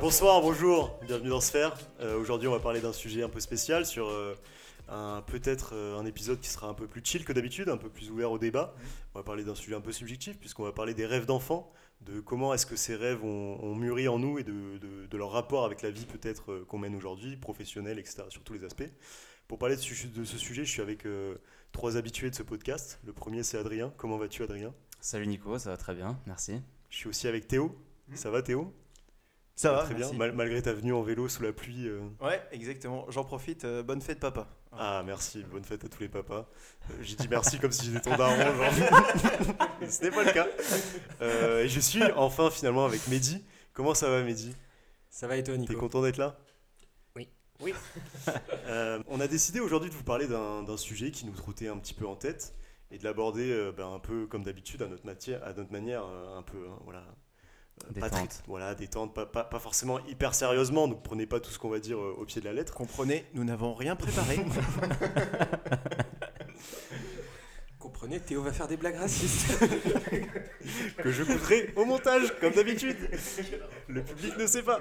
Bonsoir, bonjour, bienvenue dans Sphère. Euh, Aujourd'hui, on va parler d'un sujet un peu spécial sur euh, un peut-être euh, un épisode qui sera un peu plus chill que d'habitude, un peu plus ouvert au débat. On va parler d'un sujet un peu subjectif puisqu'on va parler des rêves d'enfants, de comment est-ce que ces rêves ont, ont mûri en nous et de, de- de leur rapport avec la vie peut-être euh, qu'on mène aujourd'hui, professionnelle, etc., sur tous les aspects. Pour parler de, ce- de ce sujet, je suis avec euh, trois habitués de ce podcast. Le premier, c'est Adrien. Comment vas-tu, Adrien? Salut Nico, ça va très bien, merci. Je suis aussi avec Théo. Ça va, Théo? Ça va, Très bien, mal- malgré ta venue en vélo sous la pluie. euh, Ouais, exactement. J'en profite. euh, bonne fête, papa. Ah, merci, bonne fête à tous les papas. Euh, J'ai dit merci comme si j'étais ton daron, Ce n'est pas le cas. Euh, et je suis enfin finalement avec Mehdi. Comment ça va, Mehdi? Ça va et toi, T'es Nico content d'être là? Oui. Oui. Euh, on a décidé aujourd'hui de vous parler d'un sujet qui nous trottait un petit peu en tête et de l'aborder euh, ben, un peu comme d'habitude à notre matière, à notre manière, euh, un peu hein, voilà. Pas très- voilà, détente, pas, pas, pas forcément hyper sérieusement, donc prenez pas tout ce qu'on va dire euh, au pied de la lettre. Comprenez, nous n'avons rien préparé. Comprenez, Théo va faire des blagues racistes. que je couperai au montage, comme d'habitude. Le public ne sait pas.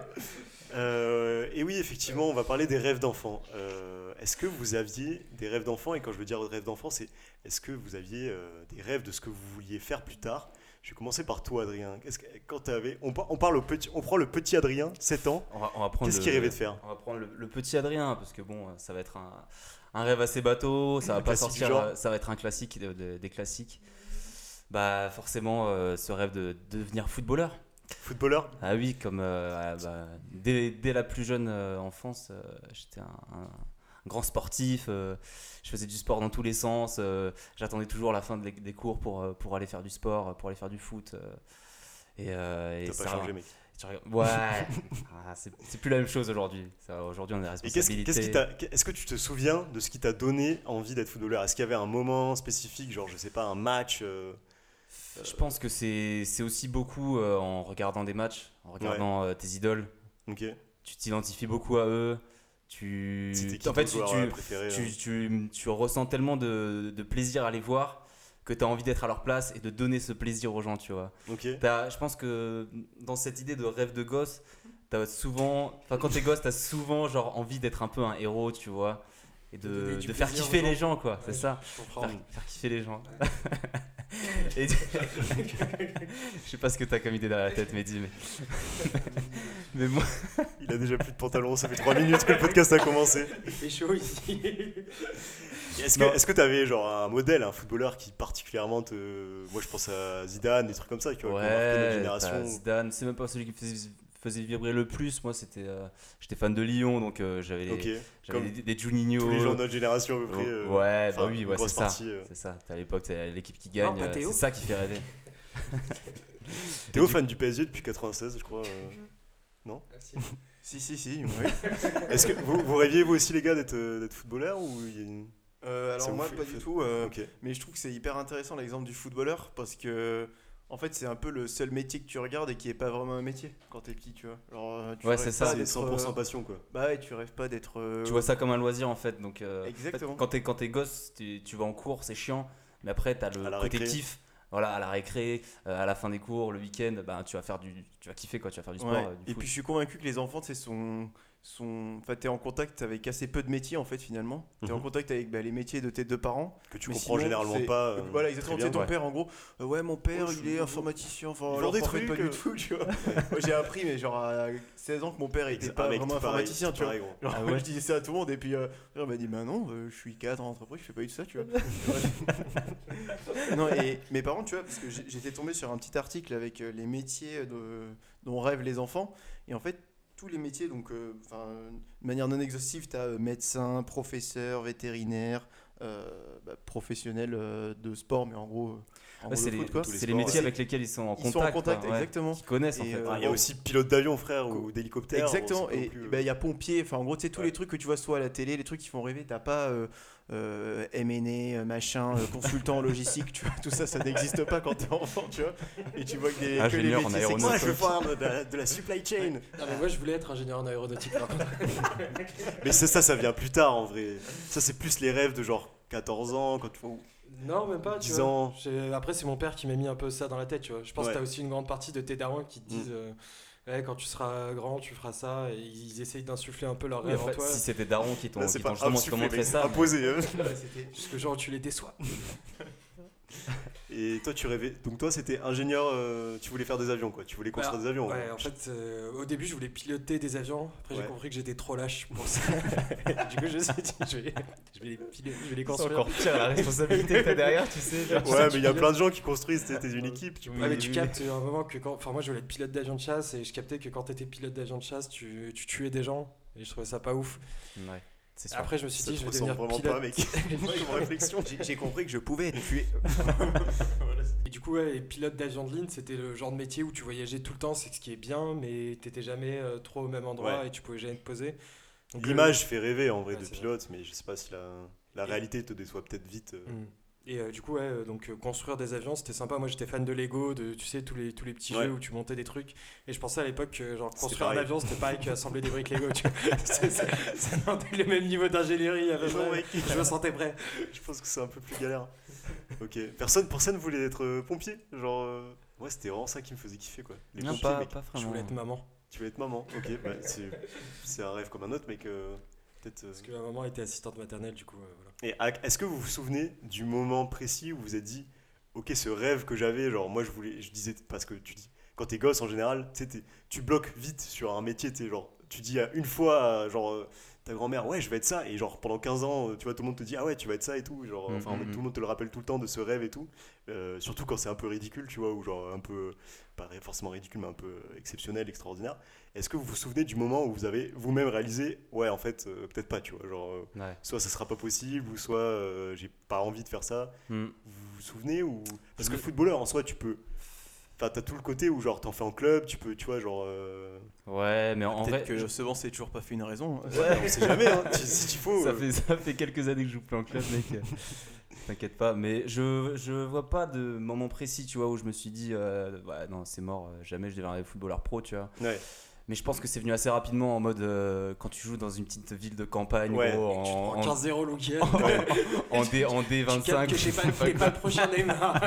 Euh, et oui, effectivement, on va parler des rêves d'enfants. Euh, est-ce que vous aviez des rêves d'enfants? Et quand je veux dire rêves d'enfants, c'est est-ce que vous aviez euh, des rêves de ce que vous vouliez faire plus tard? Je vais commencer par toi, Adrien. Que- quand t'avais- on, par- on parle au petit, on prend le petit Adrien, 7 ans. On va, on va prendre Qu'est-ce qu'il rêvait de faire On va prendre le, le petit Adrien, parce que bon, ça va être un, un rêve assez bateau, ça va Un pas sortir, euh, ça va être un classique de- de- des classiques. Bah forcément, euh, ce rêve de, de devenir footballeur. Footballeur Ah oui, comme euh, ah bah, dès, dès la plus jeune euh, enfance, j'étais un, un grand sportif. euh, je faisais du sport dans tous les sens. euh, J'attendais toujours la fin des, des cours pour, euh, pour aller faire du sport, pour aller faire du foot. et, et T'as pas changé, mec. Ouais, Ah, c'est plus la même chose aujourd'hui. Aujourd'hui, on a qui responsabilités. t'a- Est-ce que tu te souviens de ce qui t'a donné envie d'être footballeur? Est-ce qu'il y avait un moment spécifique, genre, je sais pas, un match euh, Je pense que c'est aussi beaucoup euh, en regardant des matchs, en regardant euh, tes idoles. Ok. Tu t'identifies beaucoup à eux. Tu, en fait, tu, tu- euh, préféré tu, euh tu- tu ressens tellement de, de plaisir à les voir que tu as envie d'être à leur place et de donner ce plaisir aux gens, tu vois. Ok. T'as- je pense que dans cette idée de rêve de gosse, t'as souvent, enfin quand t'es gosse, t'as souvent genre envie d'être un peu un héros, tu vois, et De de, faire kiffer les gens. quoi. C'est Ouais, ça, Je comprends. faire, faire kiffer les gens. Et- je sais pas ce que t'as comme idée dans la tête, Mehdi, mais mais moi, Il a déjà plus de pantalon, ça fait 3 minutes que le podcast a commencé. Il fait chaud ici. Est-ce que est-ce que t'avais genre un modèle, un footballeur qui particulièrement te. Moi je pense à Zidane, des trucs comme ça, qui ouais, génération. Zidane, c'est même pas celui qui faisait, faisait vibrer le plus. Moi, c'était, euh, j'étais fan de Lyon, donc euh, j'avais Ok. j'avais Comme des, des Juninho. tous les gens de notre génération à peu près. euh, ouais, enfin, bah oui, ouais, c'est ça. euh. C'est ça. T'as à l'époque, t'as l'équipe qui gagne. euh, c'est ça qui fait rêver. Théo, fan du PSG depuis 96, je crois. euh. Merci. si, si, si. ouais. Est-ce que vous, vous rêviez vous aussi les gars d'être euh, footballeur ou il y a une- Euh, alors moi, pas fait- du tout. euh, Ok. Mais je trouve que c'est hyper intéressant l'exemple du footballeur parce que. En fait, c'est un peu le seul métier que tu regardes et qui est pas vraiment un métier quand t'es petit, tu vois. Genre, euh, tu Ouais, c'est ça, C'est d'être, 100% euh, passion quoi. Bah ouais, tu rêves pas d'être. euh, Tu vois ça comme un loisir en fait. Donc, euh, en fait, Exactement. quand t'es quand t'es gosse, tu, tu vas en cours, c'est chiant. Mais après, t'as le côté kiff. Voilà, à la récré, euh, à la fin des cours, le week-end, ben, tu vas faire du, tu vas kiffer quoi, tu vas faire du sport. Ouais. euh, du Et puis je suis convaincu que les enfants, tu sais, sont. Enfin, t'es en contact avec assez peu de métiers en fait finalement. T'es en Mhm. contact avec bah, les métiers de tes deux parents. Que tu Mais comprends sinon, généralement c'est- pas. euh, voilà, exactement. bien. ton ouais. père en gros, euh, ouais, mon père Oh, il est informaticien. Enfin, vend des trucs, pas du tout, tu vois. Moi j'ai appris, mais genre à 16 ans que mon père était pas vraiment informaticien, tu vois. Genre, Ah ouais je disais ça à tout le monde et puis euh, il m'a dit bah non euh, je suis cadre en entreprise je fais pas du tout ça tu vois non et mes parents tu vois parce que j'étais tombé sur un petit article avec euh, les métiers de- dont rêvent les enfants et en fait tous les métiers donc euh, enfin de manière non exhaustive tu as médecin professeur vétérinaire euh, bah, professionnel euh, de sport mais en gros euh, en Ouais, gros, c'est le les, métiers ouais. avec lesquels ils sont en Ils contact. sont en contact quoi, ouais. exactement Qui connaissent en fait. euh, Ah, Il y a aussi pilote d'avion, frère, ou d'hélicoptère. Exactement, et plus, bah, il y a pompier, enfin en gros, tu sais, tous Ouais. les trucs que tu vois soit à la télé, les trucs qui font rêver, t'as pas euh, M&A, euh, machin, euh, consultant en logistique, tu vois, tout ça, ça n'existe pas quand t'es enfant, tu vois, et tu vois que, des, que les métiers aéronautique. Moi, je veux faire de la, de la supply chain. Non, mais moi, je voulais être ingénieur en aéronautique. par contre. Mais c'est ça, ça vient plus tard en vrai. Ça, c'est plus les rêves de genre 14 ans, quand tu vois. Non, même pas. Tu 10 vois. ans. Après, c'est mon père qui m'a mis un peu ça dans la tête. Tu vois. Je pense Ouais. que tu as aussi une grande partie de tes darons qui te disent euh, Ouais, quand tu seras grand, tu feras ça. Et ils essayent d'insuffler un peu leur rêve en en fait, toi. si c'était Daron qui t'ont justement montré ça. imposé. hein. Jusque genre, tu les déçois. Et toi, tu rêvais. Donc, toi, c'était ingénieur. euh, tu voulais faire des avions, quoi. Tu voulais construire Bah, des avions. Ouais, en fait, euh, au début, je voulais piloter des avions. Après, Ouais. j'ai compris que j'étais trop lâche pour ça. du coup, je me suis dit, je vais, je vais les, je vais les C'est construire. encore pire la responsabilité que t'as derrière, tu sais. genre. Ouais, mais il y a plein de gens qui construisent. T'es une équipe. Tu Ouais, mais oui, tu oui. captes à un moment que quand. Enfin, moi, je voulais être pilote d'avion de chasse et je captais que quand t'étais pilote d'avion de chasse, tu, tu tuais des gens. Et je trouvais ça pas ouf. Ouais, sûr. Après, je me suis Ça dit, je vais devenir vraiment pilote. pas, mec. Comme réflexion. J'ai- compris que je pouvais être tué. Et du coup, ouais, et pilote d'avion de ligne, c'était le genre de métier où tu voyageais tout le temps, c'est ce qui est bien, mais t'étais jamais euh, trop au même endroit Ouais. et tu pouvais jamais te poser. Donc, euh, L'image fait rêver en vrai Ouais, de pilote, mais je sais pas si la, la Et- réalité te déçoit peut-être vite. euh. Mm. Et euh, du coup, ouais, euh, donc euh, construire des avions, c'était sympa. Moi, j'étais fan de Lego, de tu sais tous les tous les petits Ouais. jeux où tu montais des trucs. Et je pensais à l'époque que genre construire un avion, c'était pareil qu'assembler des briques Lego. Tu vois. C'est- c'est- ça demandait le même niveau d'ingénierie. Mais. Je me sentais prêt. Je pense que c'est un peu plus galère. Ok. Personne, personne voulait être euh, pompier? Genre, euh, moi, c'était vraiment ça qui me faisait kiffer, quoi. Les Non, pompiers, pas, mec. pas Je voulais être maman. Tu veux être maman. Ok. bah, c'est un rêve comme un autre, euh, Peut-être. euh, Parce que ma maman était assistante maternelle, du coup, euh, voilà. Et est-ce que vous vous souvenez du moment précis où vous vous êtes dit, ok, ce rêve que j'avais, genre moi je voulais, je disais parce que tu dis, quand t'es gosse en général, tu t'es- bloques vite sur un métier, sais, genre tu dis une fois, genre euh, ta grand-mère, ouais, je vais être ça, et genre pendant 15 ans, euh, tu vois, tout le monde te dit, ah ouais, tu vas être ça et tout, genre, Mm, enfin, en mm, mm. tout le monde te le rappelle tout le temps de ce rêve et tout, Euh, surtout quand c'est un peu ridicule, tu vois, ou genre un peu, pas forcément ridicule, mais un peu exceptionnel, extraordinaire. Est-ce que vous vous souvenez du moment où vous avez vous-même réalisé, ouais, en fait, euh, peut-être pas, tu vois, genre. euh, Ouais. soit ça sera pas possible ou soit j'ai pas envie de faire ça vous vous souvenez ou parce que Le- footballeur en soi tu peux enfin t'as tout le côté où genre t'en fais en club tu peux tu vois genre euh, Ouais, mais en vrai, Peut-être que Sevance c'est toujours pas fait une raison. ouais, on sait jamais hein, si, il faut ça euh, fait, ça fait quelques années que je joue plus en club, mec. T'inquiète pas, mais je, je vois pas de moment précis, tu vois, où je me suis dit, euh, ouais, non, c'est mort, euh, jamais je deviendrai footballeur pro, tu vois. ouais. Mais je pense que c'est venu assez rapidement en mode euh, quand tu joues dans une petite ville de campagne, Ouais, gros, en, prends en, 15-0 Loukiel. en, D, en Tu captes D25. que je sais pas, pas le prochain Neymar.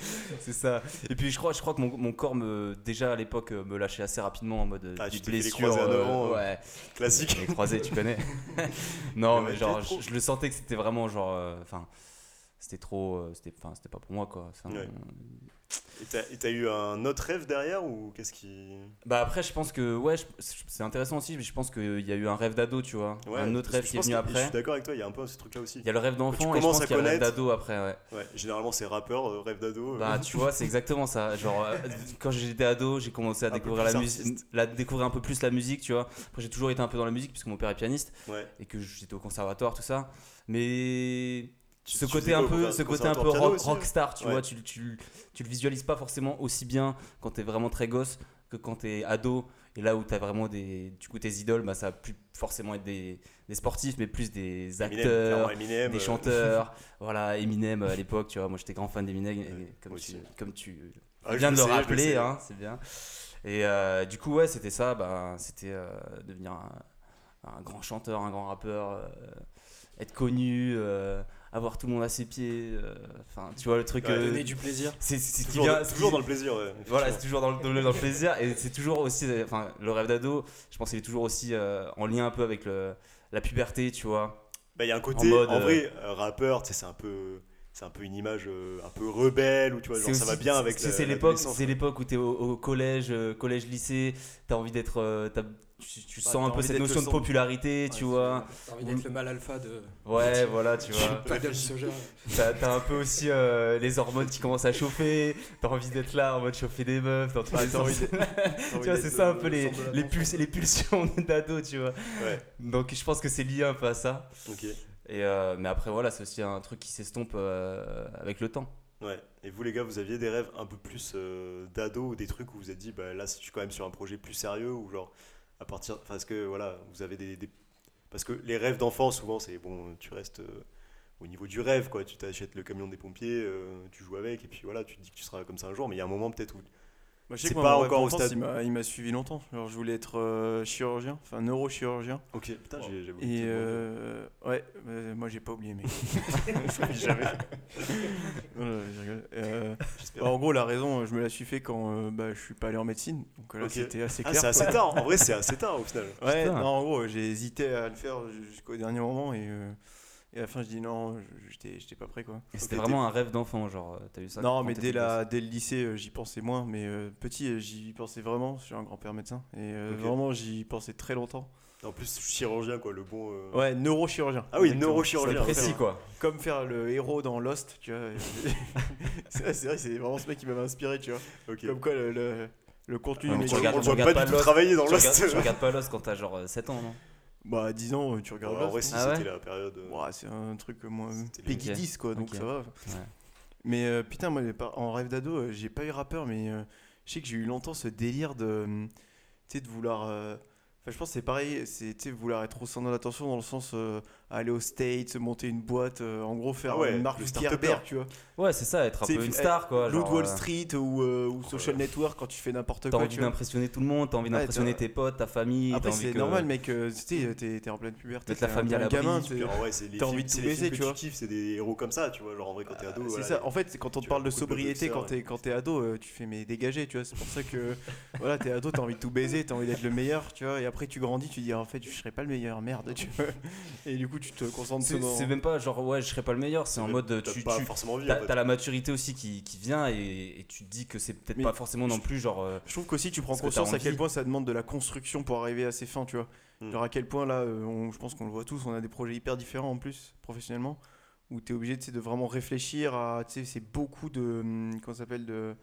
C'est ça. Et puis je crois, je crois que mon, mon corps me déjà à l'époque euh, me lâchait assez rapidement en mode euh, Ah, des tu neuf ans, euh, ouais, classique les croisés, tu connais. non, mais genre je, je le sentais que c'était vraiment genre, euh, enfin, c'était trop, euh, c'était, enfin, c'était pas pour moi quoi. Ouais. Et t'as eu un autre rêve derrière ou qu'est-ce qui Bah après, je pense que ouais, c'est intéressant aussi, mais je pense qu'il y a eu un rêve d'ado, tu vois, Ouais, un autre rêve qui est venu que- Je après. suis d'accord avec toi il y a un peu ce truc là aussi Il y a le rêve d'enfant et je pense qu'il y a le rêve d'ado après, ouais. ouais généralement c'est rappeur euh, rêve d'ado euh. Bah tu vois, c'est exactement ça. Genre euh, quand j'étais ado, j'ai commencé à Un découvrir la musique, la découvrir un peu plus la musique, tu vois. Après j'ai toujours été un peu dans la musique puisque mon père est pianiste ouais et que j'étais au conservatoire tout ça. Mais Tu- ce tu côté un peu ce côté un peu rock, aussi, rockstar, tu Ouais. vois, tu, tu, tu le visualises pas forcément aussi bien quand t'es vraiment très gosse que quand t'es ado et là où t'as vraiment des du coup tes idoles bah ça va plus forcément être des, des sportifs mais plus des Eminem, acteurs Eminem, des euh, chanteurs, voilà, Eminem euh, à l'époque, tu vois, moi j'étais grand fan d'Eminem, Ouais, comme, tu, comme tu ah, je viens de le sais, rappeler, hein, c'est bien. Et euh, du coup, ouais, c'était ça, bah, c'était euh, devenir un, un grand chanteur, un grand rappeur, euh, être connu, avoir tout le monde à ses pieds, euh, enfin, tu vois, le truc. Ouais, euh, Donner du plaisir. c'est c'est ce qui toujours, vient- dans- toujours le plaisir ouais, voilà, c'est toujours dans le, dans plaisir et c'est toujours aussi, enfin, le rêve d'ado, je pense qu'il est toujours aussi euh, en lien un peu avec le, la puberté, tu vois. Bah, il y a un côté, mode, en euh, vrai, rappeur, tu sais, c'est un peu, c'est un peu une image euh, un peu rebelle, ou tu vois, genre, ça va bien avec c'est la- c'est l'époque c'est l'époque où tu es au, au collège euh, collège lycée t'as envie d'être euh, t'as- tu, tu Bah, sens un peu cette notion le de popularité Ouais, tu vois. T'as envie d'être le mal alpha de. ouais voilà tu vois. T'as t'as un peu aussi euh, les hormones qui commencent à chauffer. T'as envie d'être là en mode chauffer des meufs dans tous les t'as envie sens. tu vois c'est ça un peu le les, les, pulsions d'ado tu vois. Ouais, donc je pense que c'est lié un peu à ça. Ok. Euh, mais après voilà c'est aussi un truc qui s'estompe euh, avec le temps Ouais. Et vous, les gars, vous aviez des rêves un peu plus euh, d'ado ou des trucs où vous vous êtes dit, bah là, je suis quand même sur un projet plus sérieux ou genre, à partir. Parce que voilà, vous avez des. des- Parce que les rêves d'enfant, souvent, c'est bon, tu restes euh, au niveau du rêve, quoi. Tu t'achètes le camion des pompiers, tu joues avec, et puis voilà, tu te dis que tu seras comme ça un jour, mais il y a un moment peut-être où. Moi, je sais C'est pas encore au stade. Il m'a- il m'a suivi longtemps. Alors, je voulais être euh, chirurgien, enfin neurochirurgien. Ok, putain, j'ai- j'avoue. Et euh, ouais, euh, moi j'ai pas oublié, mec. Jamais. Euh, en gros, la raison, je me la suis fait quand euh, bah, je suis pas allé en médecine. Donc là, c'était assez Ah, clair. c'est assez tard. En vrai, c'est assez tard au final. Ouais, non, en gros, j'ai hésité à le faire jusqu'au dernier moment et, euh, et à la fin, je dis non, je- j'étais j'étais pas prêt quoi. C'était vraiment un rêve d'enfant, genre, euh, t'as eu ça non, mais dès, la, dès le lycée, euh, j'y pensais moins. Mais euh, petit, j'y pensais vraiment. J'ai un grand-père médecin et euh, vraiment, j'y pensais très longtemps. En plus, chirurgien, quoi, le bon. euh, Ouais, neurochirurgien. Ah oui, Exactement. neurochirurgien. C'est précis, quoi. Comme faire le héros dans Lost, tu vois. c'est vrai, c'est vrai, c'est vraiment ce mec qui m'avait inspiré, tu vois. Ok. Comme quoi, le, le, le contenu mais mec. tu regardes- on tu regardes pas pas du tout Lost. travailler dans Tu Lost. regardes, tu regardes pas Lost quand t'as genre euh, 7 ans, non? Bah, à 10 ans, tu regardes en Lost. vrai, hein. si Ah ouais c'était la période. euh, Ouais, c'est un truc euh, moins. Peggy limite. 10, quoi, donc ça va. Mais euh, putain, moi, en rêve d'ado, euh, j'ai pas eu rappeur, mais euh, je sais que j'ai eu longtemps ce délire de. euh, Tu sais, de vouloir. euh, Enfin, je pense que c'est pareil, c'est tu sais, vouloir être au centre de l'attention dans le sens euh, aller aux States, monter une boîte, euh, en gros faire Ah ouais, une marque Zuckerberg, tu vois. Ouais, c'est ça, être un peu une star, quoi. L'autre genre, Wall euh, Street ou, euh, ou Social Network quand tu fais n'importe T'as quoi. envie tu vois. d'impressionner tout le monde, t'as envie Ouais, d'impressionner t'as- tes potes, ta famille. Après, t'as envie c'est que- normal, mec, euh, tu sais, t'es t'es en pleine puberté. La t'es un- famille à l'abri, gamin, T'as envie de tout baiser, tu vois. c'est des héros comme ça, tu vois. Genre en vrai, quand t'es ado. C'est ça, en fait, c'est quand on te parle de sobriété quand t'es quand t'es ado, tu fais mais dégagé, tu vois. C'est pour ça que voilà, t'es ado, t'as envie de tout baiser, t'as envie d'être le meilleur, tu vois. Et après tu grandis, tu dis en fait, je serais pas le meilleur, merde, tu vois. Et du coup, tu te concentres C'est c'est même pas genre, ouais, je serais pas le meilleur, c'est en Mais mode euh, t'as tu. pas tu- forcément envie. T'as en fait. t'as la maturité aussi qui, qui vient et, et tu te dis que c'est peut-être Mais pas forcément non plus genre. euh, Je trouve qu'aussi tu prends conscience à quel point ça demande de la construction pour arriver à ses fins, tu vois. Hmm. Genre à quel point là, euh, on- je pense qu'on le voit tous, on a des projets hyper différents en plus, professionnellement, où tu es obligé de vraiment réfléchir à, tu sais, c'est beaucoup de, hum, comment ça s'appelle, de,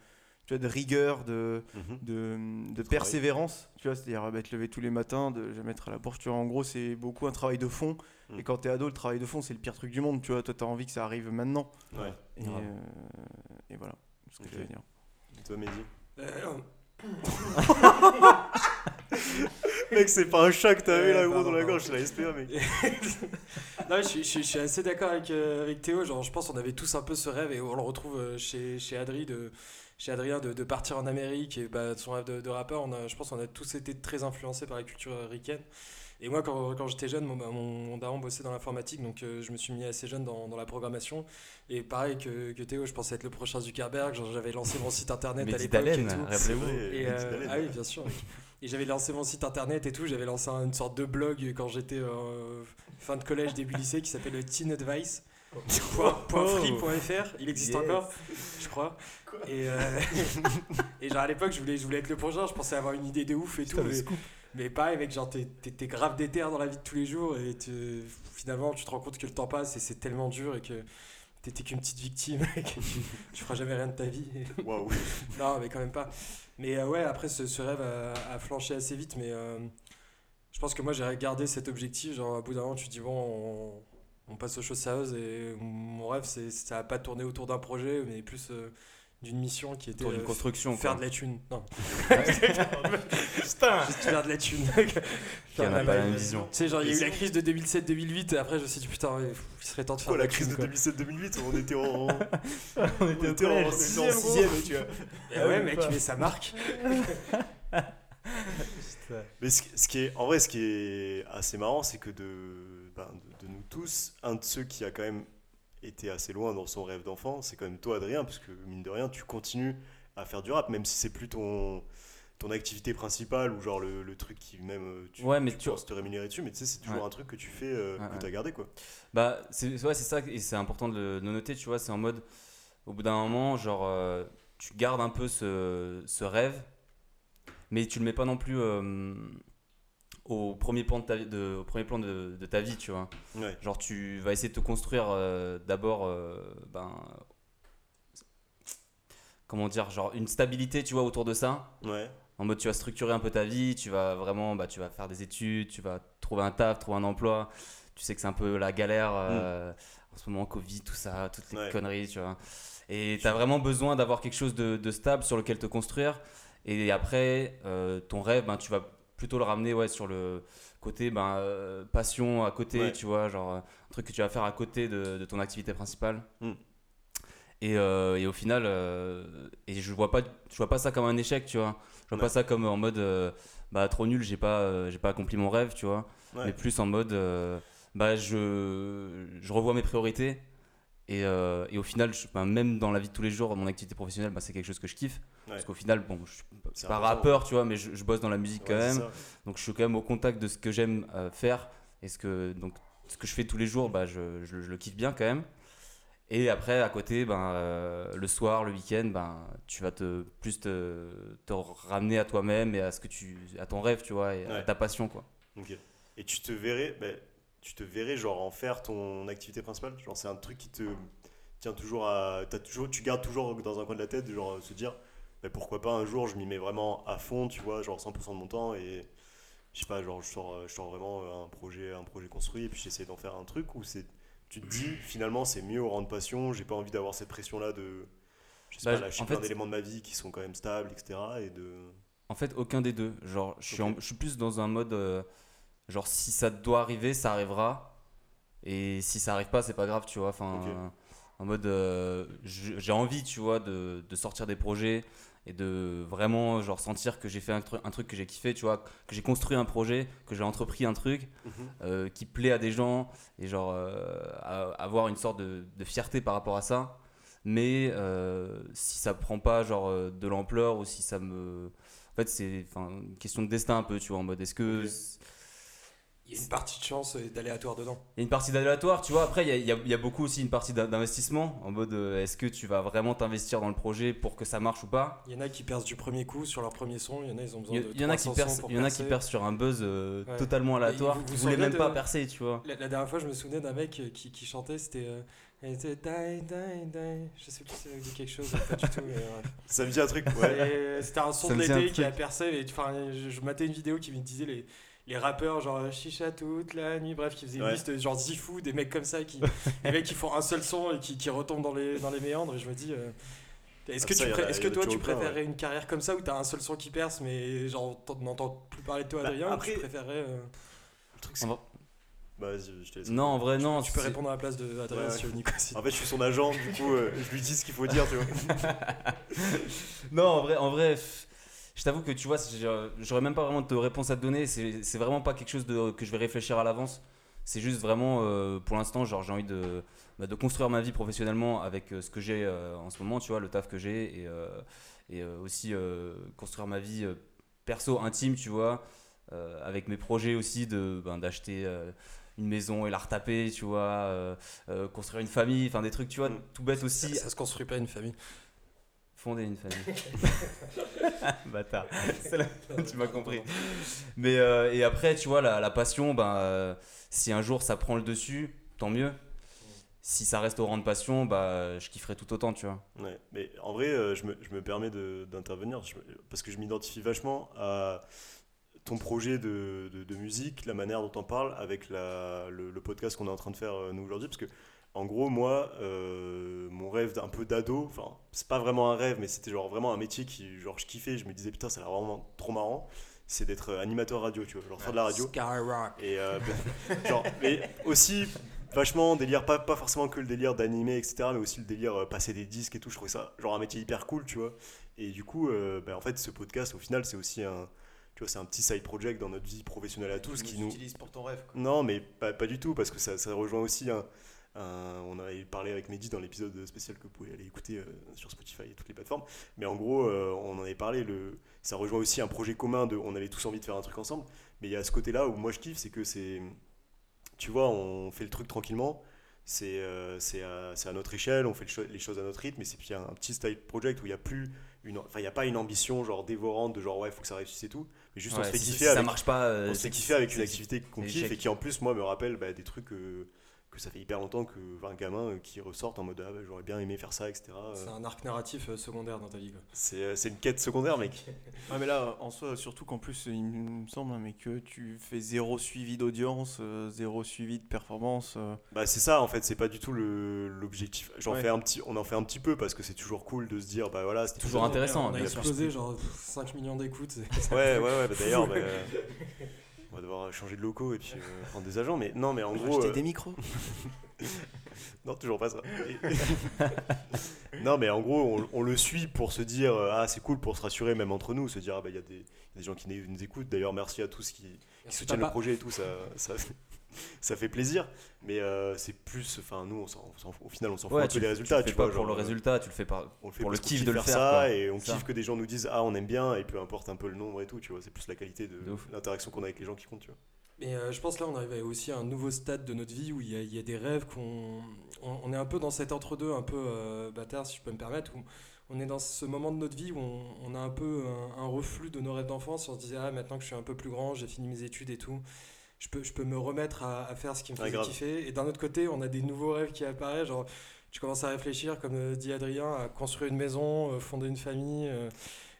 tu vois, de rigueur, de, Mhm. de, persévérance, tu vois, c'est-à-dire euh, bah, te lever tous les matins, de jamais être à la bourse, tu vois, en gros c'est beaucoup un travail de fond, Mm. et quand t'es ado, le travail de fond c'est le pire truc du monde, tu vois, toi t'as envie que ça arrive maintenant, Ouais. et, euh, et voilà, c'est ce que je vais dire. Et Toi, Mehdi? Euh, Mec, c'est pas un chat que t'as eu là, gros, dans la gorge, c'est la SPA, mec. non, je, suis- je suis- je suis assez d'accord avec, euh, avec Théo. Genre, je pense qu'on avait tous un peu ce rêve et on le retrouve euh, chez, chez, Adri de, chez Adrien de, de partir en Amérique et bah, son rêve de, de rappeur. On a, je pense qu'on a tous été très influencés par la culture ricaine. Et moi, quand, quand j'étais jeune, mon, mon, daron bossait dans l'informatique, donc euh, je me suis mis assez jeune dans, dans la programmation. Et pareil que, que Théo, je pensais être le prochain Zuckerberg. J'avais lancé mon site internet à l'époque. et tout. rappelez-vous. euh, ah oui, bien sûr. Et j'avais lancé mon site internet et tout. J'avais lancé un- une sorte de blog quand j'étais euh, fin de collège, début lycée, qui s'appelle Teen Advice. Free.fr. Il existe Yes. encore, je crois. Et, euh, et genre à l'époque, je voulais, je voulais être le prochain. Je pensais avoir une idée de ouf et tout. Mais, mais pareil, mec, genre t'es- grave déter dans la vie de tous les jours et tu- finalement, tu te rends compte que le temps passe et c'est tellement dur et que t'étais qu'une petite victime et que tu, tu feras jamais rien de ta vie. Waouh. Non, mais quand même pas. Mais euh, ouais, après, ce, ce rêve a, a flanché assez vite. Mais euh, je pense que moi, j'ai gardé cet objectif. Genre, à bout d'un moment, tu te dis, bon, on, on passe aux choses sérieuses. Et mon rêve, c'est ça n'a pas tourné autour d'un projet, mais plus euh, d'une mission qui était Autour d'une euh, construction, faire quoi. de la thune. Non. Putain Juste faire de la thune. Qui en a Faire pas de la même vision. Tu sais, genre, il y a eu Mais la crise de 2007-2008. Et après, je me suis dit, putain, ouais, il serait temps de faire Quoi, de la la crise thune, de quoi. 2007-2008, on était en. On était on était en sixième, tu vois. Et ouais, mec, mais ça marque. Mais ce, ce qui est, en vrai, ce qui est assez marrant, c'est que de, ben, de, de nous tous, un de ceux qui a quand même été assez loin dans son rêve d'enfant, c'est quand même toi, Adrien, parce que mine de rien, tu continues à faire du rap, même si c'est plus ton, ton activité principale ou genre le, le truc qui même euh, tu, Ouais, mais tu tu- penses te rémunérer dessus, mais tu sais, c'est toujours Ouais. un truc que tu fais, euh, Ouais, que tu as gardé quoi. Bah, c'est ouais, c'est ça, et c'est important de le, de le noter, tu vois, c'est en mode, au bout d'un moment, genre, euh, tu gardes un peu ce, ce rêve, mais tu le mets pas non plus euh, au premier plan de ta, de, au premier plan de, de ta vie, tu vois. Ouais. Genre, tu vas essayer de te construire euh, d'abord, euh, ben, comment dire, genre une stabilité, tu vois, autour de ça. Ouais. En mode, tu vas structurer un peu ta vie, tu vas vraiment, bah, tu vas faire des études, tu vas trouver un taf, trouver un emploi. Tu sais que c'est un peu la galère euh, en ce moment, Covid, tout ça, toutes les Ouais. conneries, tu vois. Et tu as vraiment besoin d'avoir quelque chose de, de stable sur lequel te construire. Et après, ton rêve, ben, tu vas plutôt le ramener ouais, sur le côté ben, euh, passion à côté, Ouais. tu vois, genre euh, un truc que tu vas faire à côté de, de ton activité principale. Mm. Et, euh, et au final, euh, et je vois pas, je vois pas ça comme un échec, tu vois. Je vois Ouais. pas ça comme en mode, bah trop nul, j'ai pas, j'ai pas accompli mon rêve, tu vois. Ouais. Mais plus en mode, bah je, je revois mes priorités. Et, et au final, je- bah, même dans la vie de tous les jours, mon activité professionnelle, bah, c'est quelque chose que je kiffe. Parce qu'au final, bon, je suis pas rappeur, tu vois, mais je, je bosse dans la musique quand même. Donc je suis quand même au contact de ce que j'aime euh, faire et ce que donc ce que je fais tous les jours, bah je, je- je le kiffe bien quand même. Et après à côté, ben euh, le soir, le week-end, ben tu vas te plus te, te ramener à toi-même et à ce que tu à ton rêve, tu vois, et à ta passion quoi. Ok. Et tu te verrais, ben, tu te verrais genre en faire ton activité principale? Genre c'est un truc qui te tient toujours à, t'as toujours, tu gardes toujours dans un coin de la tête, genre se dire, ben, pourquoi pas un jour je m'y mets vraiment à fond, tu vois, genre 100% de mon temps et je sais pas, genre je sors, euh, je sors vraiment un projet, un projet construit et puis j'essaie d'en faire un truc ou c'est, tu te dis finalement c'est mieux au rang de passion, j'ai pas envie d'avoir cette pression là de, je sais Bah, pas, lâcher plein fait- d'éléments de ma vie qui sont quand même stables, etc. Et de, En fait, aucun des deux. Genre, je suis, en- je suis plus dans un mode. euh, genre, si ça doit arriver, ça arrivera. Et si ça arrive pas, c'est pas grave, tu vois. Enfin, euh, en mode. euh, j'ai envie, tu vois, de, de sortir des projets et de vraiment, genre, sentir que j'ai fait un, tru- un truc que j'ai kiffé, tu vois. Que j'ai construit un projet, que j'ai entrepris un truc euh, qui plaît à des gens et, genre, euh, à- avoir une sorte de, de fierté par rapport à ça. Mais euh, si ça prend pas genre de l'ampleur ou si ça me en fait c'est enfin, une question de destin un peu tu vois en mode est-ce que. Il y a une partie de chance et d'aléatoire dedans. il y a une partie d'aléatoire tu vois après il y a, il y a- il y a beaucoup aussi une partie d'in- d'investissement en mode euh, est-ce que tu vas vraiment t'investir dans le projet pour que ça marche ou pas? Il y en a qui percent du premier coup sur leur premier son, il y en a ils ont besoin il y, de il y en a qui 300 percent il y en a qui percent sur un buzz euh, Ouais. totalement aléatoire vous- vous qui voulait même pas percer tu vois La, la dernière fois, je me souvenais d'un mec euh, qui, qui chantait, c'était. euh, elle était die, die, die. Je sais plus si ça vous dit quelque chose, pas du tout. mais ouais. ça me dit un truc, ouais. Euh, C'était un son Ça de me l'été qui a percé. et, je, je matais une vidéo qui me disait les, les rappeurs, genre euh, chicha toute la nuit, bref, qui faisaient une Ouais. liste, genre Zifou, des mecs comme ça, qui, des mecs qui font un seul son et qui, qui retombent dans les, dans les méandres. Et je me dis. euh, est-ce Ah, que, ça, tu a- est-ce que toi tu préférerais une carrière comme ça où t'as un seul son qui perce mais genre t'en- n'entends plus parler de toi Bah, Adrien après- ou tu préférerais euh, Le truc, c'est- Bah, vas-y, je te laisse. non en vrai non Tu peux répondre à la place de Adrien Ouais, si tu veux, Nico aussi. En fait, je suis son agent, du coup, euh, je lui dis ce qu'il faut dire, tu vois. Non, en vrai, en vrai je t'avoue que tu vois, j'aurais même pas vraiment de réponse à te donner. C'est vraiment pas quelque chose de, que je vais réfléchir à l'avance. C'est juste vraiment, euh, pour l'instant, genre j'ai envie de, bah, de construire ma vie professionnellement avec euh, ce que j'ai euh, en ce moment, tu vois, le taf que j'ai, et, et aussi construire ma vie perso intime, tu vois, avec mes projets aussi de ben, d'acheter une maison et la retaper, tu vois, construire une famille, enfin des trucs, tu vois, Mm. tout bête Ça, aussi. ça se construit pas une famille. Fonder une famille. Bâtard. Là- tu m'as compris. Mais euh, et après, tu vois, la, la passion, ben, euh, si un jour ça prend le dessus, tant mieux. Si ça reste au rang de passion, bah, je kifferai tout autant, tu vois. Ouais, mais en vrai, euh, je, me, je me permets de- d'intervenir parce que je m'identifie vachement à ton projet de, de- de musique, la manière dont on parle avec la, le, le podcast qu'on est en train de faire euh, nous aujourd'hui. Parce que, en gros, moi, euh, mon rêve d'un peu d'ado, enfin, c'est pas vraiment un rêve, mais c'était genre vraiment un métier qui, genre, je kiffais. Je me disais, putain, ça a l'air vraiment trop marrant. C'est d'être euh, animateur radio, tu vois, genre faire de la radio. Skyrock. Et euh, genre, mais aussi vachement délire, pas, pas forcément que le délire d'animer, etc., mais aussi le délire euh, passer des disques et tout. Je trouvais ça genre un métier hyper cool, tu vois. Et du coup, euh, bah, en fait, ce podcast, au final, c'est aussi un, tu vois, c'est un petit side project dans notre vie professionnelle à tous qui nous. utilise pour ton rêve. quoi. Non, mais pas, pas du tout, parce que ça, ça rejoint aussi un. Un- on avait parlé avec Mehdi dans l'épisode spécial que vous pouvez aller écouter euh, sur Spotify et toutes les plateformes. Mais en gros, euh, on en avait parlé. Le, ça rejoint aussi un projet commun de. On avait tous envie de faire un truc ensemble. Mais il y a ce côté-là où moi je kiffe, c'est que c'est. Tu vois, on fait le truc tranquillement. C'est euh, à, à notre échelle, on fait le cho- les choses à notre rythme. Et c'est puis un, un petit style project où il n'y a plus. Une, enfin, il n'y a pas une ambition genre dévorante de genre ouais, faut que ça réussisse et tout. Mais juste on Ouais, se fait si- kiffer si ça avec marche pas. euh, on se fait kiffer avec une activité qu'on kiffe et qui en plus moi me rappelle bah, des trucs euh, que ça fait hyper longtemps que un gamin euh, qui ressortent en mode ah, bah, j'aurais bien aimé faire ça etc Euh, C'est un arc narratif euh, secondaire dans ta vie. Quoi. c'est c'est une quête secondaire mec Ouais, mais là, en soi, surtout qu'en plus, il me semble, hein, mais que tu fais zéro suivi d'audience, zéro suivi de performance. bah c'est ça en fait c'est pas du tout le- l'objectif j'en Ouais. fais un petit on en fait un petit peu parce que c'est toujours cool de se dire bah voilà c'était Toujours intéressant, On a explosé genre 5 millions d'écoutes. c'est- ouais ouais ouais bah, d'ailleurs bah, on va devoir changer de locaux et puis euh, prendre des agents mais non mais en gros Acheter euh, des micros. non, toujours pas ça. Non, mais en gros, on, on le suit pour se dire euh, Ah, c'est cool pour se rassurer, même entre nous, se dire Ah, bah, il y, a des- il y a des gens qui nous écoutent. D'ailleurs, merci à tous qui, qui soutiennent le projet et tout, ça, ça, ça fait plaisir. Mais euh, c'est plus. Enfin, nous, on s'en- on s'en- au final, on s'en fout Ouais, un peu tu, des tu résultats. le fais tu pas vois, pour le genre, euh, résultat, tu le fais pas. on le fait pour le kiff kiffe de le faire ça quoi. et on Ça. kiffe que des gens nous disent ah on aime bien et peu importe un peu le nombre et tout tu vois c'est plus la qualité de, l'interaction qu'on a avec les gens qui compte tu vois Et euh, je pense là, on arrive aussi à un nouveau stade de notre vie où il y a, il y a des rêves qu'on. On, on est un peu dans cet entre-deux, un peu euh, bâtard, si je peux me permettre, où on est dans ce moment de notre vie où on, on a un peu un, un reflux de nos rêves d'enfance. On se disait, ah, maintenant que je suis un peu plus grand, j'ai fini mes études et tout, je peux, je peux me remettre à, à faire ce qui me Ouais, faisait kiffer. Et d'un autre côté, on a des nouveaux rêves qui apparaissent. Genre, tu commences à réfléchir, comme euh, dit Adrien, à construire une maison, euh, fonder une famille. euh,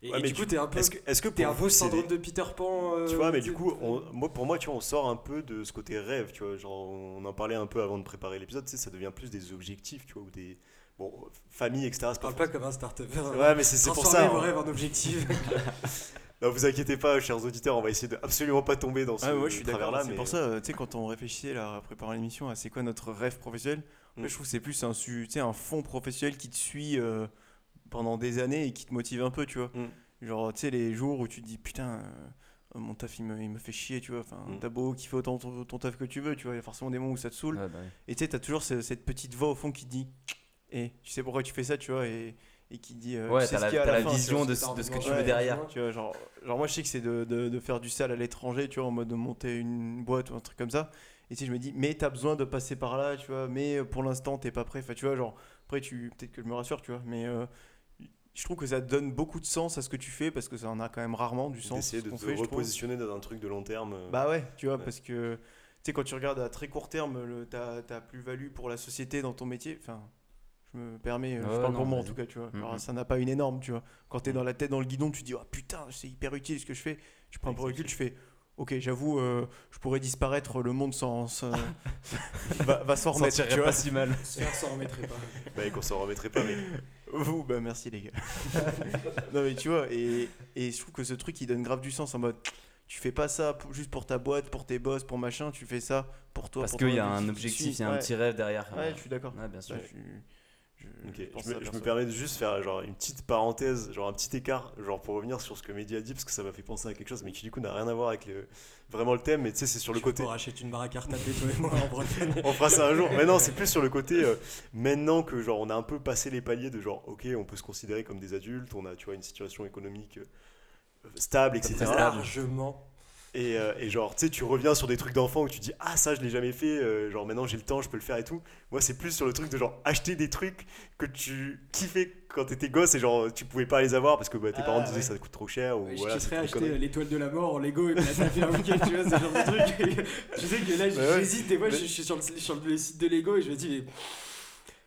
et, Ouais, et mais du coup, du- t'es un peu. est-ce que est-ce que pour un peu syndrome de Peter Pan. euh, tu vois mais du coup on- moi pour moi tu vois on sort un peu de ce côté rêve tu vois genre on en parlait un peu avant de préparer l'épisode tu sais ça devient plus des objectifs tu vois ou des bon famille etc c'est Parle pas pas comme un start Ouais, mais c'est c'est pour Transformez ça. vos hein. rêves en objectifs. Non, vous inquiétez pas, chers auditeurs, on va essayer de absolument pas tomber dans ce Ah, ouais, je suis d'accord. travers-là. C'est mais- pour ça, tu sais, quand on réfléchissait là, à préparer l'émission à c'est quoi notre rêve professionnel, en Mm. je trouve que c'est plus un, su- tu sais, un fond professionnel qui te suit euh, pendant des années et qui te motive un peu, tu vois. Mm. Genre, tu sais, les jours où tu te dis putain, euh, mon taf il me, il me fait chier, tu vois. Enfin, Mm. t'as beau kiffer autant ton, ton taf que tu veux, tu vois. Il y a forcément des moments où ça te saoule. Ouais, bah ouais. Et tu sais, t'as toujours ce- cette petite voix au fond qui te dit, et tu sais pourquoi tu fais ça, tu vois, et, et qui dit, euh, Ouais, tu sais t'as la, qu'il y a à t'as la fin, vision de, de ce que tu Ouais, veux derrière. Tu vois, genre, genre moi je sais que c'est de, de, de faire du sale à l'étranger, tu vois, en mode de monter une boîte ou un truc comme ça. Et si je me dis, mais t'as besoin de passer par là, tu vois, mais euh, pour l'instant t'es pas prêt. Enfin, tu vois, genre, après, tu peut-être que je me rassure, tu vois, mais euh, je trouve que ça donne beaucoup de sens à ce que tu fais parce que ça en a quand même rarement du sens. D'essayer ce de te fait, repositionner dans un truc de long terme. euh, Bah ouais, tu vois, Ouais. parce que tu sais, quand tu regardes à très court terme le, ta, ta plus-value pour la société dans ton métier, enfin, je me permets, euh, je parle non, pour moi en tout cas, tu vois. Mhm. Genre, ça n'a pas une énorme, tu vois. Quand t'es Mhm. dans la tête dans le guidon, tu te dis, oh putain, c'est hyper utile ce que je fais. Tu prends un peu de recul, tu Exactement. fais, ok, j'avoue, euh, je pourrais disparaître, le monde sans, sans- va, va s'en remettre, tu vois. pas si mal. S'en remettrait pas. Bah, et qu'on s'en remettrait pas, mais. Vous, bah merci les gars. non mais tu vois, et, et je trouve que ce truc il donne grave du sens en mode tu fais pas ça pour- juste pour ta boîte, pour tes boss, pour machin, tu fais ça pour toi. Parce qu'il y a un objectif, il y a un petit rêve derrière. Ouais, je suis d'accord. Ouais, bien sûr. Ouais, je suis- je- me, je permets de juste faire genre une petite parenthèse, genre un petit écart, genre pour revenir sur ce que Mehdi a dit, parce que ça m'a fait penser à quelque chose, mais qui du coup n'a rien à voir avec le, vraiment le thème, mais tu sais, c'est sur le côté. Pour acheter une baraque à retaper, toi et moi, en Bretagne. On fera ça un jour. Mais non, c'est plus sur le côté euh, maintenant que genre on a un peu passé les paliers de genre ok, on peut se considérer comme des adultes, on a tu vois une situation économique euh, stable, etc. Largement. Et, euh, et genre tu sais, tu reviens sur des trucs d'enfant où tu dis ah ça je l'ai jamais fait, euh, genre maintenant j'ai le temps, je peux le faire et tout. Moi c'est plus sur le truc de genre acheter des trucs que tu kiffais quand t'étais gosse et genre tu pouvais pas les avoir parce que bah, tes Ah, parents te disaient ouais. ça coûte trop cher ou Ouais, voilà. je kifferais acheter l'étoile de la mort en Lego et la taper un week-end, tu vois, ce genre de truc. tu sais que là, Ouais, ouais. j'hésite, des fois, Mais- je suis sur le, sur le site de Lego et je me dis, mais.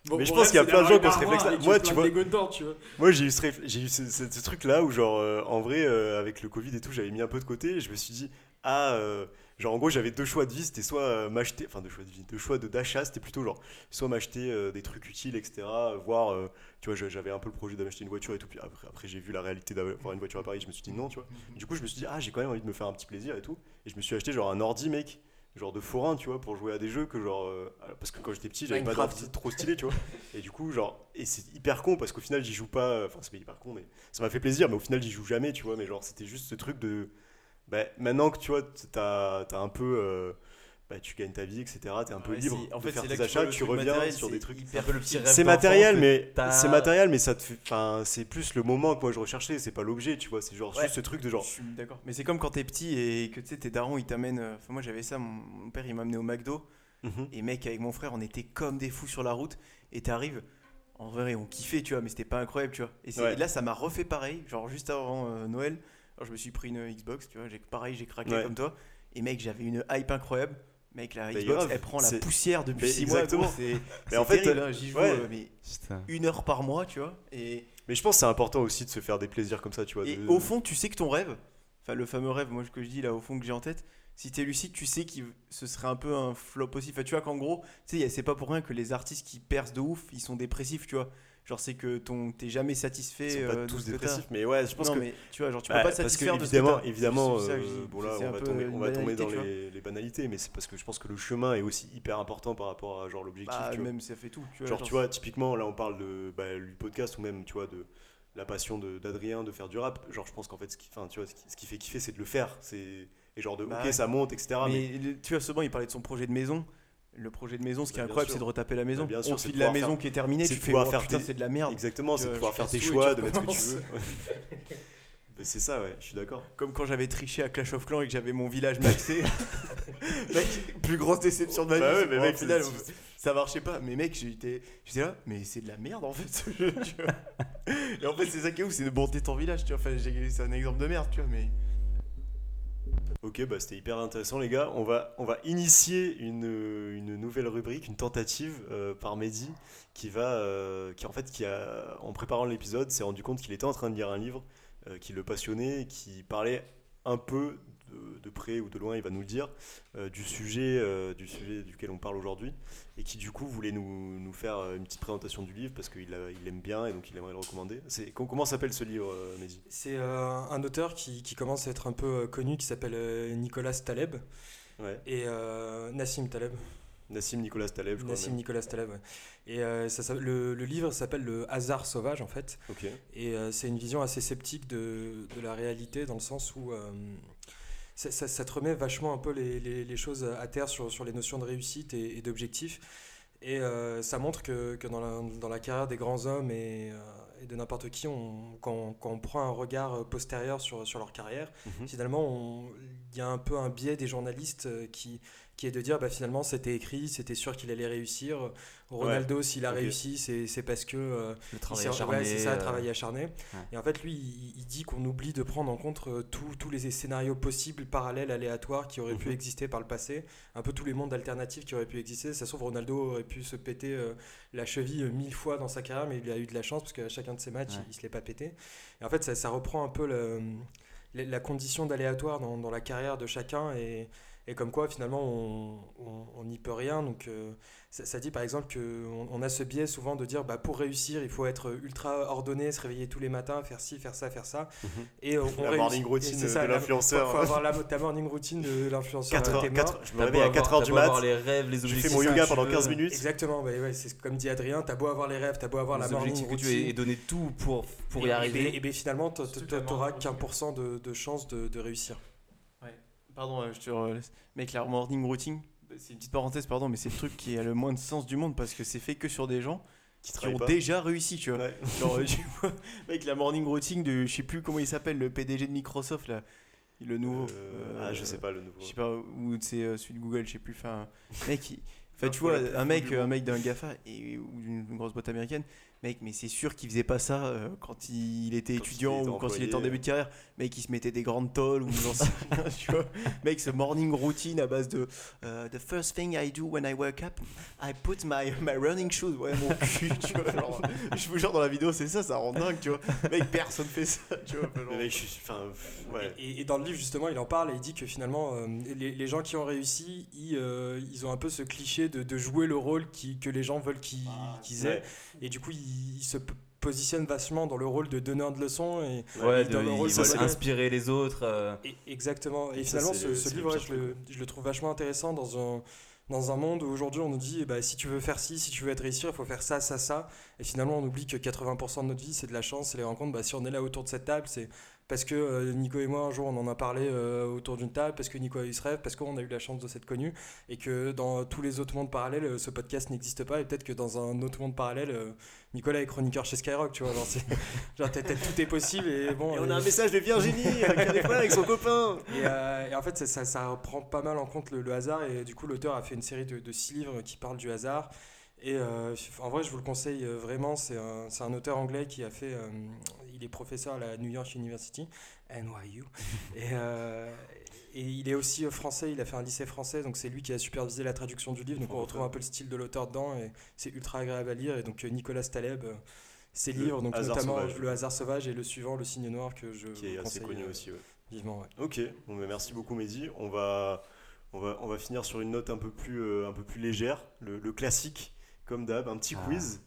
Bon, Mais je pense qu'il y a plein de gens qui ont ce réflexe-là. avec Moi, tu vois- Lego dedans, tu vois. Moi, j'ai eu ce, réf- eu ce, ce- ce truc-là où, genre, euh, en vrai, euh, avec le Covid et tout, j'avais mis un peu de côté et je me suis dit, ah, euh, genre, en gros, j'avais deux choix de vie, c'était soit m'acheter, enfin, deux choix de vie, deux choix de- d'achat, c'était plutôt genre, soit m'acheter des trucs utiles, etc., voir, tu vois, j'avais un peu le projet d'acheter une voiture et tout, puis après, après j'ai vu la réalité d'avoir une voiture à Paris, je me suis dit non, tu vois. Du coup, je me suis dit, ah, j'ai quand même envie de me faire un petit plaisir et tout, et je me suis acheté, genre, un ordi, mec. Genre de forain, tu vois, pour jouer à des jeux que genre. euh, parce que quand j'étais petit, j'avais pas d'ordi trop stylé, tu vois. Et du coup, genre, et c'est hyper con parce qu'au final, j'y joue pas. Enfin, c'est pas hyper con, mais ça m'a fait plaisir, mais au final, j'y joue jamais, tu vois. Mais genre, c'était juste ce truc de. Bah, maintenant que tu vois, t'as as un peu. euh, bah, tu gagnes ta vie, etc. T'es un peu Ouais, libre c'est- en de fait, faire tes achats, tu truc reviens matériel, sur des trucs. hyper Un peu le petit rêve C'est matériel, mais c'est matériel, mais ça te fait. Enfin, c'est plus le moment que moi je recherchais. C'est pas l'objet, tu vois. C'est genre Ouais. juste ce truc de genre. Je suis d'accord. Mais c'est comme quand t'es petit et que tu sais, tes darons ils t'amènent. euh, Enfin, moi j'avais ça, mon, mon père il m'a amené au McDo. mhm. Et mec, avec mon frère, on était comme des fous sur la route. Et t'arrives, en vrai, on kiffait, tu vois, mais c'était pas incroyable, tu vois. Et, c'est- Ouais. et là, ça m'a refait pareil, genre juste avant euh, Noël. Alors, je me suis pris une Xbox, tu vois, j'ai pareil, j'ai craqué Ouais. comme toi. Et mec, j'avais une hype incroyable. Mec, la Mais Xbox, grave, elle prend la poussière depuis Mais 6 mois. exactement. C'est en fait, terrible, hein, j'y joue ouais. euh, mais une heure par mois, tu vois. Et, Mais je pense que c'est important aussi de se faire des plaisirs comme ça, tu vois. et de- au fond, tu sais que ton rêve, enfin le fameux rêve, moi que je dis là au fond que j'ai en tête, si t'es lucide, tu sais que ce serait un peu un flop aussi. Enfin, tu vois qu'en gros, tu sais, c'est pas pour rien que les artistes qui percent de ouf, ils sont dépressifs, tu vois. Genre, c'est que ton, t'es jamais satisfait. Ils sont pas euh, de tous dépressifs, mais ouais, je pense non, que. mais tu vois, genre, tu Ouais, peux pas te parce que satisfaire de ce que évidemment, euh, dis. bon là, on va tomber, on va tomber dans les, les banalités, mais c'est parce que je pense que le chemin est aussi hyper important par rapport à genre l'objectif. Bah, même ça fait tout. Tu vois, Genre, tu vois, typiquement, là, on parle de bah, du podcast ou même, tu vois, de la passion d'Adrien de, faire du rap. Genre, je pense qu'en fait, ce qui, enfin, tu vois, ce qui, ce qui fait kiffer, c'est de le faire. C'est et genre de, Bah ok, ça monte, etc. Mais, tu vois, souvent, il parlait de son projet de maison. Le projet de maison, ce qui est Bah, incroyable, c'est de retaper la maison. Bah, bien sûr, On te de la maison faire- qui est terminée, tu fais pouvoir oh, faire putain, c'est de la merde. exactement, c'est de vois, pouvoir faire tes choix, de mettre ce que tu veux. C'est ça, ouais, je suis d'accord. Comme quand j'avais triché à Clash of Clans et que j'avais mon village maxé. mec, plus grosse déception de ma vie. Bah ouais, c'est mais mec, final, ça marchait pas. Mais mec, j'étais là, mais c'est de la merde en fait ce jeu. tu vois. Et en fait, c'est ça qui est ouf, c'est de monter ton village. Tu vois. Enfin, c'est un exemple de merde, tu vois. Mais Ok, bah c'était hyper intéressant les gars. On va, on va initier une, une nouvelle rubrique, une tentative euh, par Mehdi qui va, euh, qui en fait, qui a, en préparant l'épisode, s'est rendu compte qu'il était en train de lire un livre euh, qui le passionnait, qui parlait un peu de, de près ou de loin, il va nous le dire, euh, du sujet, euh, du sujet duquel on parle aujourd'hui, et qui du coup voulait nous, nous faire euh, une petite présentation du livre parce qu'il il l'aime bien et donc il aimerait le recommander. Comment s'appelle ce livre, Mehdi? C'est un auteur qui, qui commence à être un peu connu qui s'appelle Nicolas Taleb Ouais. et Nassim Taleb. Nassim Nicolas Taleb, je crois. Nassim. Nicolas Taleb. ouais. Et euh, ça, le, le livre s'appelle Le hasard sauvage en fait. Et euh, c'est une vision assez sceptique de, de la réalité dans le sens où euh, ça, ça- ça te remet vachement un peu les, les- les choses à terre sur, sur les notions de réussite et, et d'objectif. Et euh, ça montre que, que dans, la, dans la carrière des grands hommes et, euh, et de n'importe qui, on, quand, on- quand on prend un regard postérieur sur, sur leur carrière, Mhm. finalement, il y a un peu un biais des journalistes euh, qui, qui est de dire bah, finalement c'était écrit, c'était sûr qu'il allait réussir. Ronaldo, s'il a réussi, c'est parce que euh, Le il travail acharné. ouais, c'est ça, euh, travail acharné. Et en fait, lui, il, il dit qu'on oublie de prendre en compte euh, tous les scénarios possibles, parallèles, aléatoires qui auraient pu Mhm. exister par le passé. Un peu tous les mondes alternatifs qui auraient pu exister. Ça se trouve, Ronaldo aurait pu se péter euh, la cheville mille fois dans sa carrière, mais il a eu de la chance parce qu'à chacun de ses matchs, Ouais. il, il se l'est pas pété. Et en fait, ça, ça reprend un peu le- la, la condition d'aléatoire dans, dans la carrière de chacun et, et comme quoi finalement on n'y peut rien. Donc euh, ça, ça dit par exemple qu'on on a ce biais souvent de dire bah, pour réussir il faut être ultra ordonné, se réveiller tous les matins, faire ci, faire ça, faire ça. Mhm. Et on, on La réussit. morning routine de l'influenceur. Faut, faut avoir la, ta morning routine de l'influenceur. 4 euh, heures, t'es 4 mort. je me réveille à 4 avoir- heures t'as du beau mat. les rêves, les J'ai objectifs. fait mon que yoga pendant veux, 15 minutes. Exactement, bah ouais, c'est comme dit Adrien, t'as beau avoir les rêves, t'as beau avoir la morning objectifs que tu routine. et donner tout pour, pour y et, arriver. Et, ben finalement, t- Surtout t- que la t'auras qu'un routine. pour cent de, de chance de, de réussir. Pardon, euh, je te relaisse. Mec, la morning routine, c'est une petite parenthèse, pardon, mais c'est le truc qui a le moins de sens du monde parce que c'est fait que sur des gens Qui qui ont pas. déjà réussi, tu vois. Ouais. Genre, euh, tu vois, mec, la morning routine de, je sais plus comment il s'appelle, le PDG de Microsoft, là, le nouveau. Euh, euh, ah, je sais pas le nouveau. Je sais pas, ou c'est celui de Google, je sais plus. Enfin, mec, il- tu vois, un mec, un mec d'un GAFA et, ou d'une grosse boîte américaine, mec, mais c'est sûr qu'il faisait pas ça euh, quand il était Quand il étudiant était ou quand il était en début de carrière. Mec, il se mettait des grandes tolles ou j'en sais rien, tu vois. Mec, ce morning routine à base de euh, The first thing I do when I wake up, I put my, my running shoes. Ouais, mon cul, tu vois. genre, je vous jure, dans la vidéo, c'est ça, ça rend dingue, tu vois. Mec, personne fait ça, tu vois. genre. Mais mec, je suis. Enfin, ouais. Et, et dans le livre, justement, il en parle et il dit que finalement, euh, les, les gens qui ont réussi, ils, euh, ils ont un peu ce cliché de, de jouer le rôle qui, que les gens veulent qu'ils qu'ils aient. Ouais. Et du coup, ils, ils se p- positionnent vachement dans le rôle de donneur de leçons. Et, Ouais, Et dans de- le rôle inspirer les autres. euh, et- exactement. Et finalement, ce, livre, le, je le trouve vachement intéressant dans un, dans un monde où aujourd'hui on nous dit eh ben, si tu veux faire ci, si tu veux être réussir, il faut faire ça, ça, ça. Et finalement, on oublie que 80% de notre vie, c'est de la chance, c'est les rencontres. Bah, si on est là autour de cette table, c'est parce que euh, Nico et moi, un jour, on en a parlé euh, autour d'une table, parce que Nico a eu ce rêve, parce qu'on a eu la chance de s'être connus, et que dans tous les autres mondes parallèles, euh, ce podcast n'existe pas, et peut-être que dans un autre monde parallèle, euh, Nicolas est chroniqueur chez Skyrock, tu vois. Genre, genre tout est possible, et bon. Et on a un message de Virginie qui avec son copain. et, et en fait, ça, ça, ça prend pas mal en compte le, le hasard. Et du coup, l'auteur a fait une série de, de six livres qui parlent du hasard. Et euh, en vrai, je vous le conseille vraiment. C'est un, un auteur anglais qui a fait. euh, il est professeur à la New York University, NYU. et, euh, et il est aussi euh, français. Il a fait un lycée français. Donc, c'est lui qui a supervisé la traduction du livre. Donc, on retrouve un peu le style de l'auteur dedans. Et c'est ultra agréable à lire. Et donc, euh, Nicolas Taleb. euh, ses livres, donc notamment sauvage. Le hasard sauvage et le suivant, Le signe noir, que je Qui est assez connu euh, aussi, ouais. vivement. ouais. Ok, bon, bah, merci beaucoup Mehdi. On va, on, va, on va finir sur une note un peu plus, euh, un peu plus légère, le, le classique, comme d'hab, un petit Ah. quiz.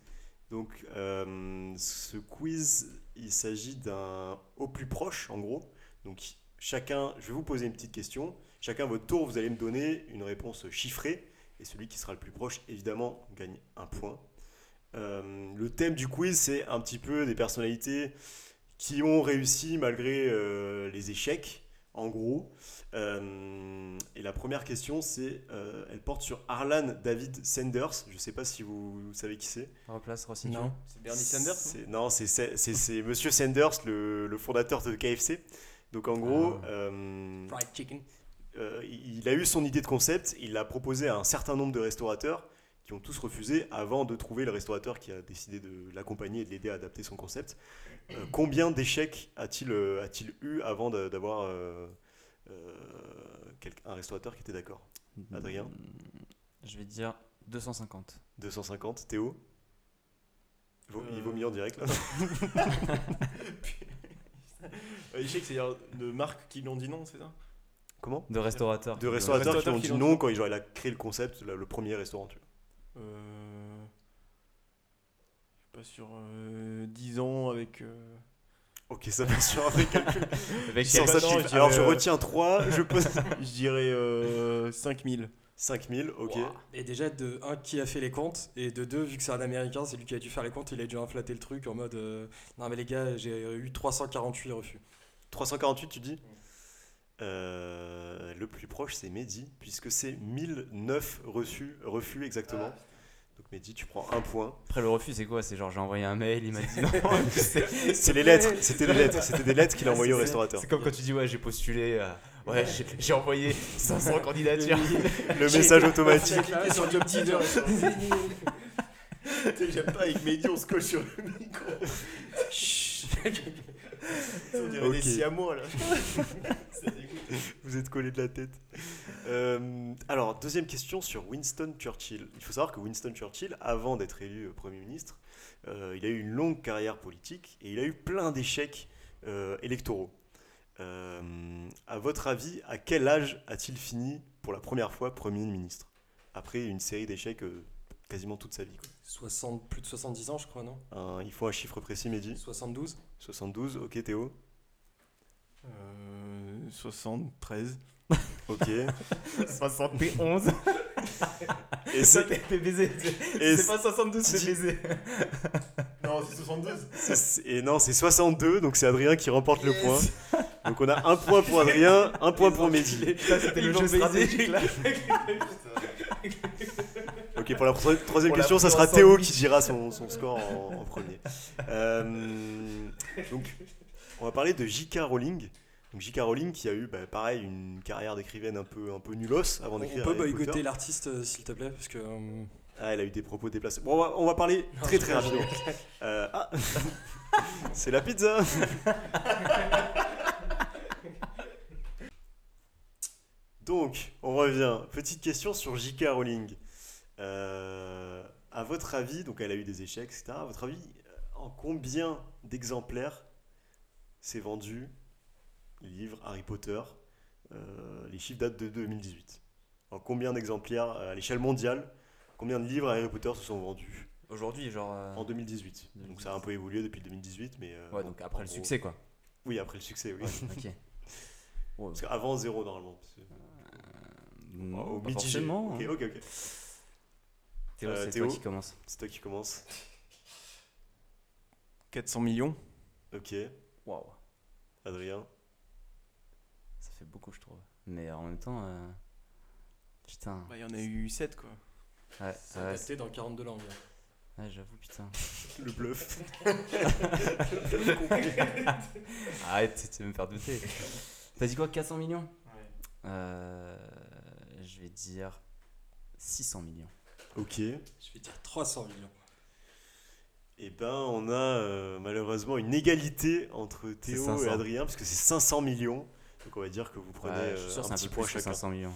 Donc, euh, ce quiz, il s'agit d'un au plus proche, en gros. Donc, chacun, je vais vous poser une petite question. Chacun à votre tour, vous allez me donner une réponse chiffrée. Et celui qui sera le plus proche, évidemment, gagne un point. Euh, le thème du quiz, c'est un petit peu des personnalités qui ont réussi malgré euh, les échecs, en gros. Euh, et la première question, c'est, euh, elle porte sur Arlan David Sanders. Je ne sais pas si vous, vous savez qui c'est. Replace Rossi. Non. C'est Bernie Sanders non C'est- Non, c'est c'est- c'est- c'est Monsieur Sanders, le, le fondateur de KFC. Donc en gros, Ah. euh, Fried chicken. euh, il a eu son idée de concept, il l'a proposé à un certain nombre de restaurateurs qui ont tous refusé avant de trouver le restaurateur qui a décidé de l'accompagner et de l'aider à adapter son concept. Euh, combien d'échecs a-t-il euh, a-t-il eu avant d'avoir euh, euh, un restaurateur qui était d'accord? Adrien? Mm, Je vais dire 250. 250, Théo? Vaut- Il vaut mieux en direct là. Échec, c'est-à-dire de marques qui lui ont dit non, c'est ça? Comment? De restaurateurs. De restaurateurs qui restaurateurs ont qui dit l'ont non quand il, genre, il a créé le concept, le, le premier restaurant. Tu vois. Euh... Pas sur euh, 10 ans avec. euh, Ok, ça va sur un vrai calcul. Avec Sans ça, non, tu- je Alors je euh, retiens 3, je pose Je dirais euh, 5000. 5000, ok. Et déjà, de un, qui a fait les comptes Et de deux, vu que c'est un américain, c'est lui qui a dû faire les comptes, il a dû inflater le truc en mode euh, Non, mais les gars, j'ai eu 348 refus. 348, tu dis? Euh, Le plus proche, c'est Mehdi, puisque c'est 1009 reçus, refus exactement. Donc Mehdi, tu prends un point. Après le refus, c'est quoi? C'est genre j'ai envoyé un mail, il m'a dit non. c'est les lettres, c'était des lettres, c'était des lettres qu'il a envoyées au restaurateur. c'est comme quand tu dis ouais j'ai postulé, euh, ouais j'ai- envoyé 500 candidatures. Le message automatique. cliqué sur Job Teaser. J'aime pas avec Mehdi, on se colle sur le micro. On dirait Ok. des siamois là. Vous êtes collé de la tête. Euh, alors, deuxième question sur Winston Churchill. Il faut savoir que Winston Churchill, avant d'être élu euh, Premier ministre, euh, il a eu une longue carrière politique et il a eu plein d'échecs euh, électoraux. Euh, à votre avis, à quel âge a-t-il fini pour la première fois Premier ministre? Après une série d'échecs euh, quasiment toute sa vie. quoi. 60, plus de 70 ans, je crois, non? Il faut un chiffre précis, Mehdi? 72 72, ok Théo? Euh, 73. Ok. 71. Et c'est- PBZ. et C'est pas 72, c'est PBZ. Non, c'est 72. C'est- Et non, c'est 62, donc c'est Adrien qui remporte le point. Donc on a un point pour Adrien, un point pour Mehdi. Putain, c'était le jeu baisé. stratégique là. Ok, pour la tro- troisième On l'a question, ça sera Théo qui dira son, son score en, en premier. Euh, donc, on va parler de J.K. Rowling. Donc J.K. Rowling qui a eu, bah, pareil, une carrière d'écrivaine un peu, un peu nulos avant On d'écrire peut Harry boycotter l'artiste, euh, s'il te plaît, parce que. euh, Ah, elle a eu des propos déplacés. Bon, on va, on va parler très très rapidement. Euh, ah, c'est la pizza. Donc, on revient. Petite question sur J.K. Rowling. Euh, à votre avis, donc elle a eu des échecs, etc. À votre avis, en combien d'exemplaires s'est vendu le livre Harry Potter Euh, Les chiffres datent de 2018. En combien d'exemplaires euh, à l'échelle mondiale Combien de livres Harry Potter se sont vendus Aujourd'hui, genre. euh, en 2018. Donc ça a un peu évolué depuis le 2018, mais. euh, Ouais, bon, donc après le gros- succès quoi. Oui, après le succès, oui. Ok. Ouais, Parce qu'avant zéro normalement. parce que- non, au pas mitigé. forcément. Ok, hein. ok, ok. Théo, Euh, c'est Théo. toi qui commence. C'est toi qui commence. 400 millions. Ok. Waouh. Adrien. Fait beaucoup, je trouve. Mais en même temps. euh, Putain. Bah, il y en a eu 7 quoi. Ouais, C'est ouais, adapté dans 42 langues. ouais, j'avoue, putain. Le bluff. Arrête, tu vas me faire douter. T'as dit quoi 400 millions? Euh, Je vais dire 600 millions. ok. Je vais dire 300 millions. Et ben, on a euh, malheureusement une égalité entre Théo 500. et Adrien, parce que c'est 500 millions. Donc on va dire que vous prenez Ouais, je euh, suis sûr que un c'est petit un peu point chacun. 500 millions.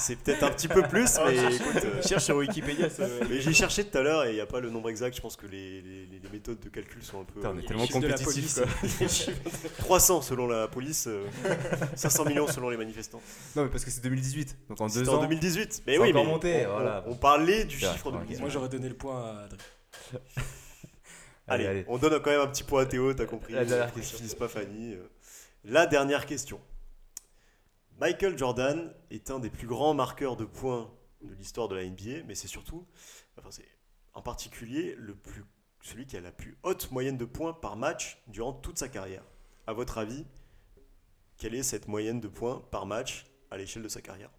C'est peut-être un petit peu plus, mais écoute. euh, Cherche sur Wikipédia. ça- mais j'ai cherché tout à l'heure et il n'y a pas le nombre exact. Je pense que les, les- les méthodes de calcul sont un peu. Putain, on est les tellement chiffres de la compétitifs. police. quoi. 300 selon la police, euh, 500 millions selon les manifestants. Non, mais parce que c'est 2018. Donc en deux ans. en 2018. Mais oui, mais monté, on, voilà. on parlait du chiffre ok. 2018. Moi, j'aurais donné le point à Adrien. Allez, Allez, allez. on donne quand même un petit point à Théo, t'as compris. La dernière question. pas Fanny. euh. La dernière question. Michael Jordan est un des plus grands marqueurs de points de l'histoire de la NBA, mais c'est surtout, enfin c'est en particulier le plus, celui qui a la plus haute moyenne de points par match durant toute sa carrière. À votre avis, quelle est cette moyenne de points par match à l'échelle de sa carrière?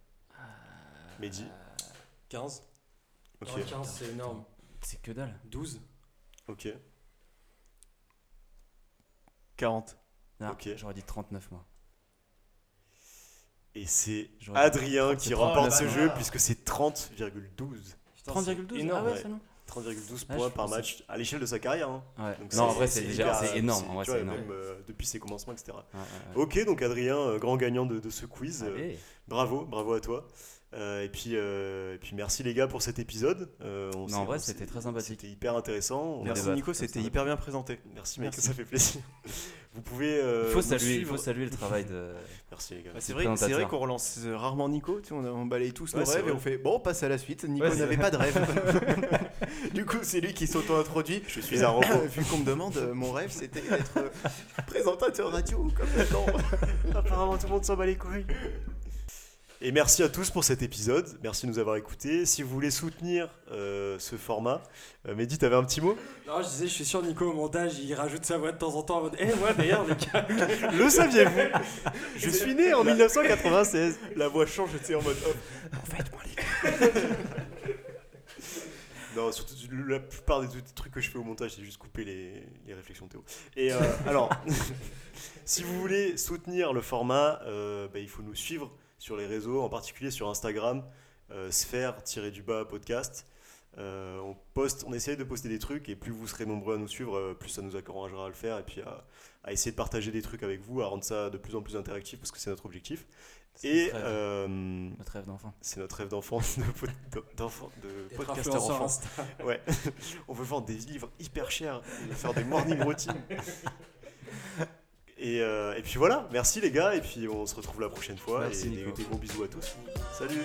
Mehdi 15 Ok. Ouais, 15, c'est énorme. C'est que dalle. 12 Ok. 40. Non, Ok. J'aurais dit 39 moi. Et c'est Adrien qui 30. remporte ce jeu puisque c'est 30,12. Putain, 30,12 c'est énorme. Ah ouais, ouais. c'est long. 30,12 Ah, points par match à l'échelle de sa carrière. hein. Ouais. Donc Non, en vrai, c'est déjà hyper- c'est énorme. En vrai, tu c'est vois, énorme. même, euh, depuis ses commencements, etc. Ouais, ouais, ouais. Ok, donc Adrien, euh, grand gagnant de, de ce quiz. Euh, bravo, bravo à toi. Euh, et, puis, euh, et puis merci les gars pour cet épisode. Euh, on Non, en vrai, c'était très sympathique. C'était hyper intéressant. On- Merci Nico, c'était hyper bien présenté. Merci mec, Merci. ça fait plaisir. Vous pouvez. euh, Il faut saluer, il faut saluer le travail de. Merci les gars. Bah, c'est vrai, c'est vrai présentateur. qu'on relance euh, rarement Nico, tu sais, on, balaye tous Ouais, nos rêves et on fait bon, on passe à la suite. Nico Ouais, n'avait pas de rêve. du coup, c'est lui qui s'auto-introduit. Je suis un robot. Vu qu'on me demande, euh, mon rêve c'était d'être euh, présentateur radio comme maintenant. Apparemment, tout le monde s'en bat les couilles. Et merci à tous pour cet épisode. Merci de nous avoir écoutés. Si vous voulez soutenir euh, ce format, euh, Mehdi, t'avais un petit mot? Non, je disais, je suis sûr, Nico, au montage, il rajoute sa voix de temps en temps en mode Eh, moi d'ailleurs, les gars. Le saviez-vous? Je suis né en 1996. La voix change, tu sais, en mode. En fait, moi, les gars. Non, surtout la plupart des des trucs que je fais au montage, c'est juste couper les, les réflexions de Théo. Et euh, alors, si vous voulez soutenir le format, euh, bah, il faut nous suivre sur les réseaux, en particulier sur Instagram, euh, sphère-du-bas podcast. Euh, on poste, on essaye de poster des trucs et plus vous serez nombreux à nous suivre, euh, plus ça nous encouragera à le faire et puis à, à essayer de partager des trucs avec vous, à rendre ça de plus en plus interactif parce que c'est notre objectif. C'est Et notre rêve. euh, Notre rêve d'enfant. c'est notre rêve d'enfant, de, de podcasteur enfant. Ouais. On veut vendre des livres hyper chers et faire des morning routines. Et, euh, et puis voilà, merci les gars, et puis on se retrouve la prochaine fois. Merci, et des gros bisous à tous. Salut